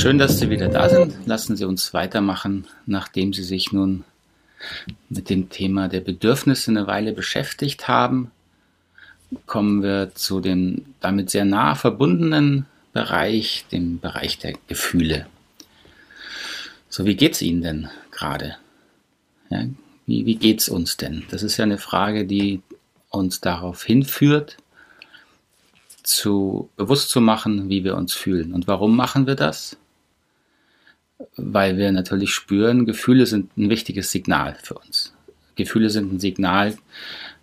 schön, dass Sie wieder da sind. Lassen Sie uns weitermachen, nachdem Sie sich nun mit dem Thema der Bedürfnisse eine Weile beschäftigt haben. Kommen wir zu dem damit sehr nah verbundenen Bereich, dem Bereich der Gefühle. So, wie geht's Ihnen denn gerade? Ja, wie, wie geht's uns denn? Das ist ja eine Frage, die uns darauf hinführt, zu bewusst zu machen, wie wir uns fühlen. Und warum machen wir das? Weil wir natürlich spüren, Gefühle sind ein wichtiges Signal für uns. Gefühle sind ein Signal,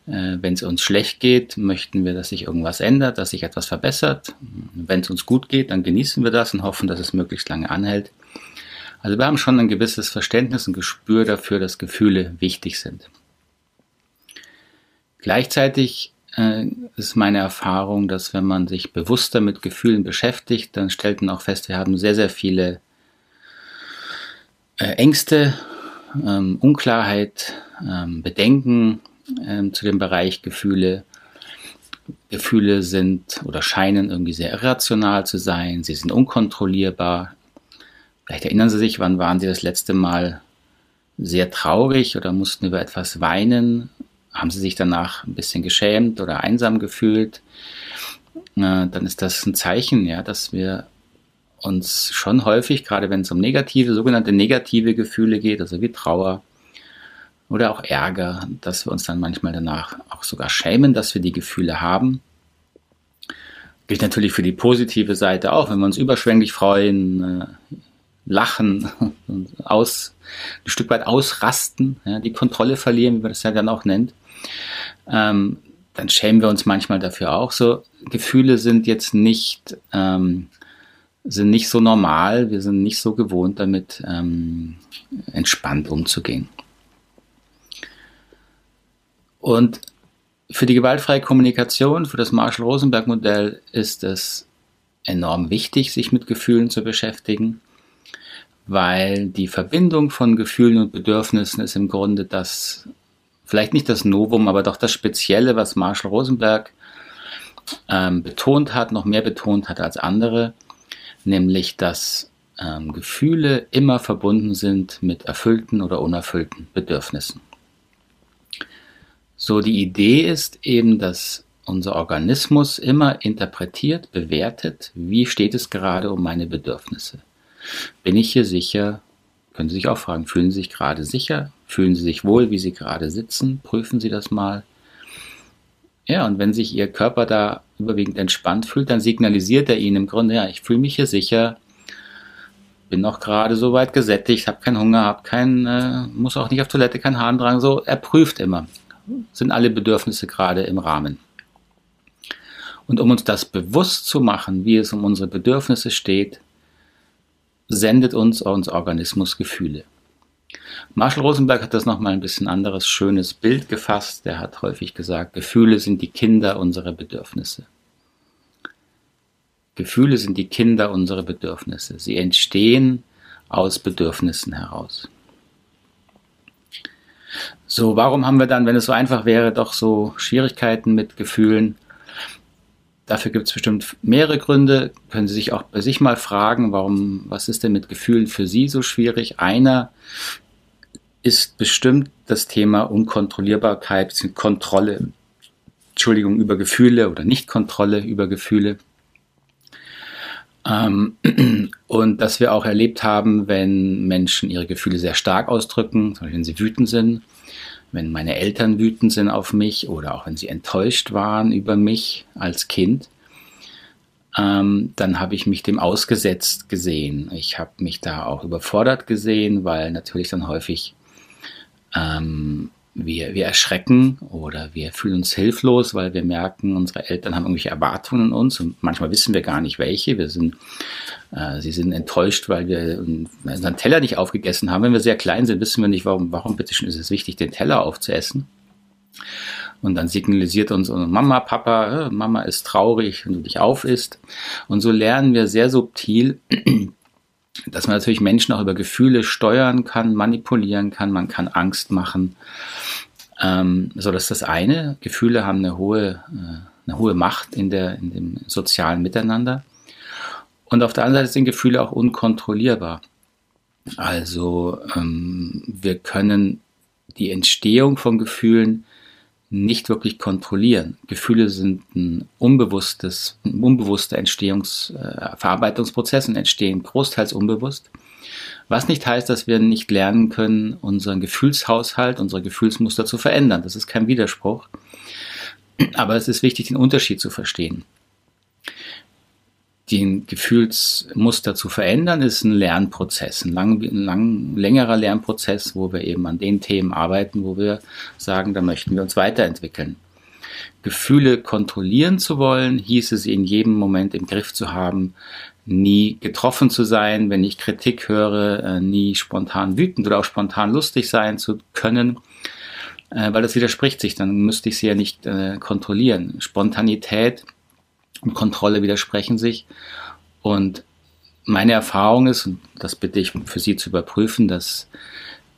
äh, wenn es uns schlecht geht, möchten wir, dass sich irgendwas ändert, dass sich etwas verbessert. Wenn es uns gut geht, dann genießen wir das und hoffen, dass es möglichst lange anhält. Also wir haben schon ein gewisses Verständnis und Gespür dafür, dass Gefühle wichtig sind. Gleichzeitig äh, ist meine Erfahrung, dass wenn man sich bewusster mit Gefühlen beschäftigt, dann stellt man auch fest, wir haben sehr, sehr viele Ängste, ähm, Unklarheit, ähm, Bedenken ähm, zu dem Bereich Gefühle. Gefühle sind oder scheinen irgendwie sehr irrational zu sein, sie sind unkontrollierbar. Vielleicht erinnern Sie sich, wann waren Sie das letzte Mal sehr traurig oder mussten über etwas weinen haben sie sich danach ein bisschen geschämt oder einsam gefühlt, äh, dann ist das ein Zeichen, ja, dass wir uns schon häufig, gerade wenn es um negative, sogenannte negative Gefühle geht, also wie Trauer oder auch Ärger, dass wir uns dann manchmal danach auch sogar schämen, dass wir die Gefühle haben. Gilt natürlich für die positive Seite auch, wenn wir uns überschwänglich freuen, äh, lachen, aus, ein Stück weit ausrasten, ja, die Kontrolle verlieren, wie man das ja dann auch nennt ähm, dann schämen wir uns manchmal dafür auch. So Gefühle sind jetzt nicht ähm, sind nicht so normal. Wir sind nicht so gewohnt, damit ähm, entspannt umzugehen. Und für die gewaltfreie Kommunikation, für das Marshall-Rosenberg-Modell ist es enorm wichtig, sich mit Gefühlen zu beschäftigen, weil die Verbindung von Gefühlen und Bedürfnissen ist im Grunde das vielleicht nicht das Novum, aber doch das Spezielle, was Marshall Rosenberg ähm, betont hat, noch mehr betont hat als andere, nämlich dass ähm, Gefühle immer verbunden sind mit erfüllten oder unerfüllten Bedürfnissen. So die Idee ist eben, dass unser Organismus immer interpretiert, bewertet, wie steht es gerade um meine Bedürfnisse. Bin ich hier sicher? Können Sie sich auch fragen, fühlen Sie sich gerade sicher? Fühlen Sie sich wohl, wie Sie gerade sitzen? Prüfen Sie das mal. Ja, und wenn sich Ihr Körper da überwiegend entspannt fühlt, dann signalisiert er Ihnen im Grunde, ja, ich fühle mich hier sicher, bin noch gerade so weit gesättigt, habe keinen Hunger, habe keinen, äh, muss auch nicht auf Toilette, keinen Harndrang, so, er prüft immer. Sind alle Bedürfnisse gerade im Rahmen. Und um uns das bewusst zu machen, wie es um unsere Bedürfnisse steht, sendet uns unser Organismus Gefühle. Marshall Rosenberg hat das nochmal ein bisschen anderes schönes Bild gefasst. Der hat häufig gesagt, Gefühle sind die Kinder unserer Bedürfnisse. Gefühle sind die Kinder unserer Bedürfnisse. Sie entstehen aus Bedürfnissen heraus. So, warum haben wir dann, wenn es so einfach wäre, doch so Schwierigkeiten mit Gefühlen? Dafür gibt es bestimmt mehrere Gründe. Können Sie sich auch bei sich mal fragen, warum, was ist denn mit Gefühlen für Sie so schwierig? Einer ist bestimmt das Thema Unkontrollierbarkeit, Kontrolle, Entschuldigung, über Gefühle oder Nichtkontrolle über Gefühle. Ähm, und dass wir auch erlebt haben, wenn Menschen ihre Gefühle sehr stark ausdrücken, zum Beispiel wenn sie wütend sind, wenn meine Eltern wütend sind auf mich oder auch wenn sie enttäuscht waren über mich als Kind, ähm, dann habe ich mich dem ausgesetzt gesehen. Ich habe mich da auch überfordert gesehen, weil natürlich dann häufig ähm, wir, wir erschrecken oder wir fühlen uns hilflos, weil wir merken, unsere Eltern haben irgendwelche Erwartungen an uns und manchmal wissen wir gar nicht welche. Wir sind, äh, sie sind enttäuscht, weil wir unseren Teller nicht aufgegessen haben. Wenn wir sehr klein sind, wissen wir nicht, warum, warum bitte schon ist es wichtig, den Teller aufzuessen. Und dann signalisiert uns Mama, Papa, äh, Mama ist traurig, wenn du dich aufisst. Und so lernen wir sehr subtil, dass man natürlich Menschen auch über Gefühle steuern kann, manipulieren kann, man kann Angst machen. Ähm, so, das ist das eine. Gefühle haben eine hohe, äh, eine hohe Macht in, der, in dem sozialen Miteinander. Und auf der anderen Seite sind Gefühle auch unkontrollierbar. Also ähm, wir können die Entstehung von Gefühlen nicht wirklich kontrollieren. Gefühle sind ein unbewusstes, ein unbewusster Entstehungs-, äh, Verarbeitungsprozess und entstehen großteils unbewusst. Was nicht heißt, dass wir nicht lernen können, unseren Gefühlshaushalt, unsere Gefühlsmuster zu verändern. Das ist kein Widerspruch. Aber es ist wichtig, den Unterschied zu verstehen den Gefühlsmuster zu verändern, ist ein Lernprozess, ein, lang, ein lang, längerer Lernprozess, wo wir eben an den Themen arbeiten, wo wir sagen, da möchten wir uns weiterentwickeln. Gefühle kontrollieren zu wollen, hieße sie in jedem Moment im Griff zu haben, nie getroffen zu sein, wenn ich Kritik höre, äh, nie spontan wütend oder auch spontan lustig sein zu können, äh, weil das widerspricht sich, dann müsste ich sie ja nicht äh, kontrollieren. Spontanität und Kontrolle widersprechen sich. Und meine Erfahrung ist, und das bitte ich für Sie zu überprüfen, dass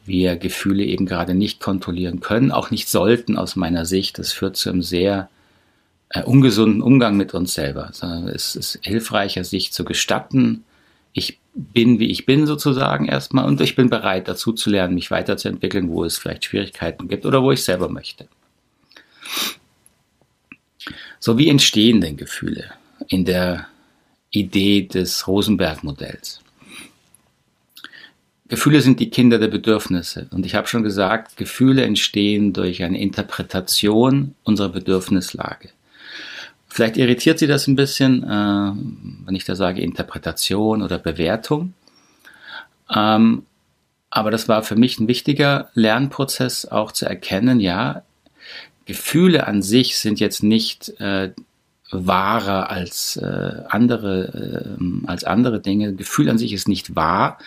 wir Gefühle eben gerade nicht kontrollieren können, auch nicht sollten aus meiner Sicht. Das führt zu einem sehr äh, ungesunden Umgang mit uns selber. Also es ist hilfreicher, sich zu gestatten, ich bin, wie ich bin sozusagen erstmal und ich bin bereit dazu zu lernen, mich weiterzuentwickeln, wo es vielleicht Schwierigkeiten gibt oder wo ich selber möchte. So, wie entstehen denn Gefühle in der Idee des Rosenberg-Modells? Gefühle sind die Kinder der Bedürfnisse. Und ich habe schon gesagt, Gefühle entstehen durch eine Interpretation unserer Bedürfnislage. Vielleicht irritiert Sie das ein bisschen, äh, wenn ich da sage Interpretation oder Bewertung. Ähm, aber das war für mich ein wichtiger Lernprozess, auch zu erkennen, ja, Gefühle an sich sind jetzt nicht äh, wahrer als äh, andere äh, als andere Dinge. Gefühl an sich ist nicht wahr,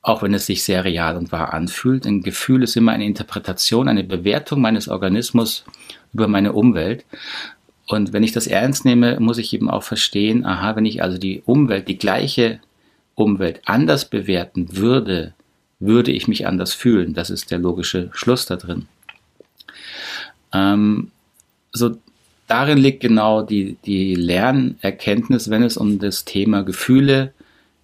auch wenn es sich sehr real und wahr anfühlt. Ein Gefühl ist immer eine Interpretation, eine Bewertung meines Organismus über meine Umwelt. Und wenn ich das ernst nehme, muss ich eben auch verstehen, aha, wenn ich also die Umwelt, die gleiche Umwelt anders bewerten würde, würde ich mich anders fühlen. Das ist der logische Schluss da drin. Ähm, so darin liegt genau die, die Lernerkenntnis, wenn es um das Thema Gefühle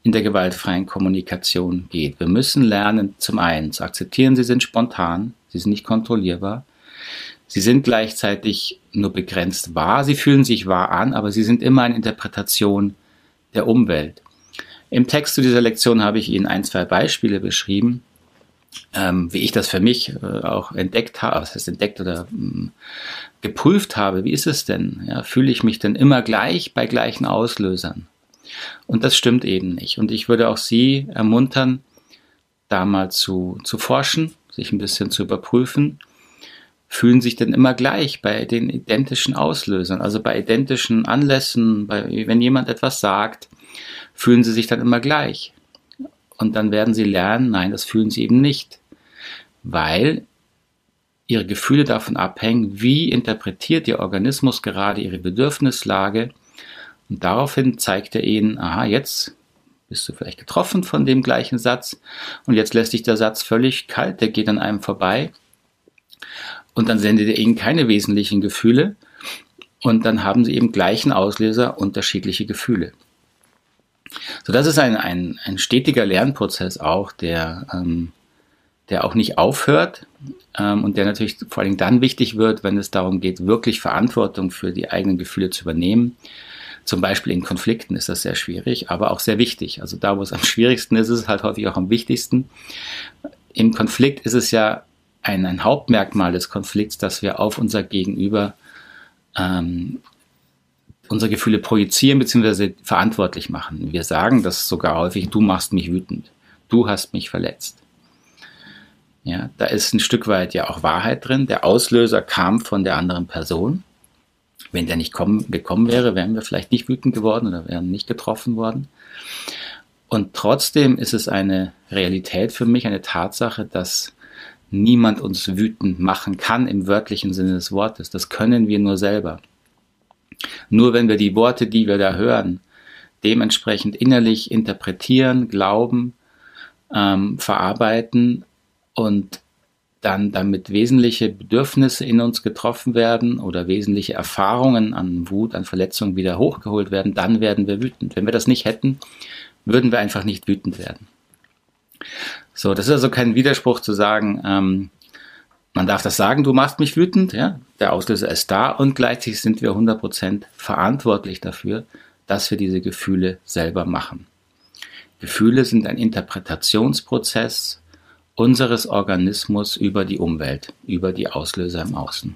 in der gewaltfreien Kommunikation geht. Wir müssen lernen, zum einen zu akzeptieren, sie sind spontan, sie sind nicht kontrollierbar. Sie sind gleichzeitig nur begrenzt wahr, sie fühlen sich wahr an, aber sie sind immer eine Interpretation der Umwelt. Im Text zu dieser Lektion habe ich Ihnen ein, zwei Beispiele beschrieben, ähm, wie ich das für mich äh, auch entdeckt habe, was heißt entdeckt oder mh, hm, geprüft habe, wie ist es denn? Ja, fühle ich mich denn immer gleich bei gleichen Auslösern? Und das stimmt eben nicht. Und ich würde auch Sie ermuntern, da mal zu, zu forschen, sich ein bisschen zu überprüfen. Fühlen sich denn immer gleich bei den identischen Auslösern, also bei identischen Anlässen, bei, wenn jemand etwas sagt, fühlen Sie sich dann immer gleich? Und dann werden sie lernen, nein, das fühlen sie eben nicht. Weil ihre Gefühle davon abhängen, wie interpretiert ihr Organismus gerade ihre Bedürfnislage. Und daraufhin zeigt er ihnen, aha, jetzt bist du vielleicht getroffen von dem gleichen Satz und jetzt lässt sich der Satz völlig kalt, der geht an einem vorbei und dann sendet er ihnen keine wesentlichen Gefühle und dann haben sie eben gleichen Auslöser unterschiedliche Gefühle. So, das ist ein, ein, ein stetiger Lernprozess auch, der, ähm, der auch nicht aufhört ähm, und der natürlich vor allem dann wichtig wird, wenn es darum geht, wirklich Verantwortung für die eigenen Gefühle zu übernehmen. Zum Beispiel in Konflikten ist das sehr schwierig, aber auch sehr wichtig. Also da, wo es am schwierigsten ist, ist es halt häufig auch am wichtigsten. Im Konflikt ist es ja ein, ein Hauptmerkmal des Konflikts, dass wir auf unser Gegenüber ähm, unsere Gefühle projizieren bzw. verantwortlich machen. Wir sagen das sogar häufig, du machst mich wütend, du hast mich verletzt. Ja, da ist ein Stück weit ja auch Wahrheit drin. Der Auslöser kam von der anderen Person. Wenn der nicht kommen, gekommen wäre, wären wir vielleicht nicht wütend geworden oder wären nicht getroffen worden. Und trotzdem ist es eine Realität für mich, eine Tatsache, dass niemand uns wütend machen kann im wörtlichen Sinne des Wortes. Das können wir nur selber. Nur wenn wir die Worte, die wir da hören, dementsprechend innerlich interpretieren, glauben, ähm, verarbeiten und dann damit wesentliche Bedürfnisse in uns getroffen werden oder wesentliche Erfahrungen an Wut, an Verletzungen wieder hochgeholt werden, dann werden wir wütend. Wenn wir das nicht hätten, würden wir einfach nicht wütend werden. So, das ist also kein Widerspruch zu sagen, ähm, man darf das sagen, du machst mich wütend, ja, der Auslöser ist da und gleichzeitig sind wir 100% verantwortlich dafür, dass wir diese Gefühle selber machen. Gefühle sind ein Interpretationsprozess unseres Organismus über die Umwelt, über die Auslöser im Außen.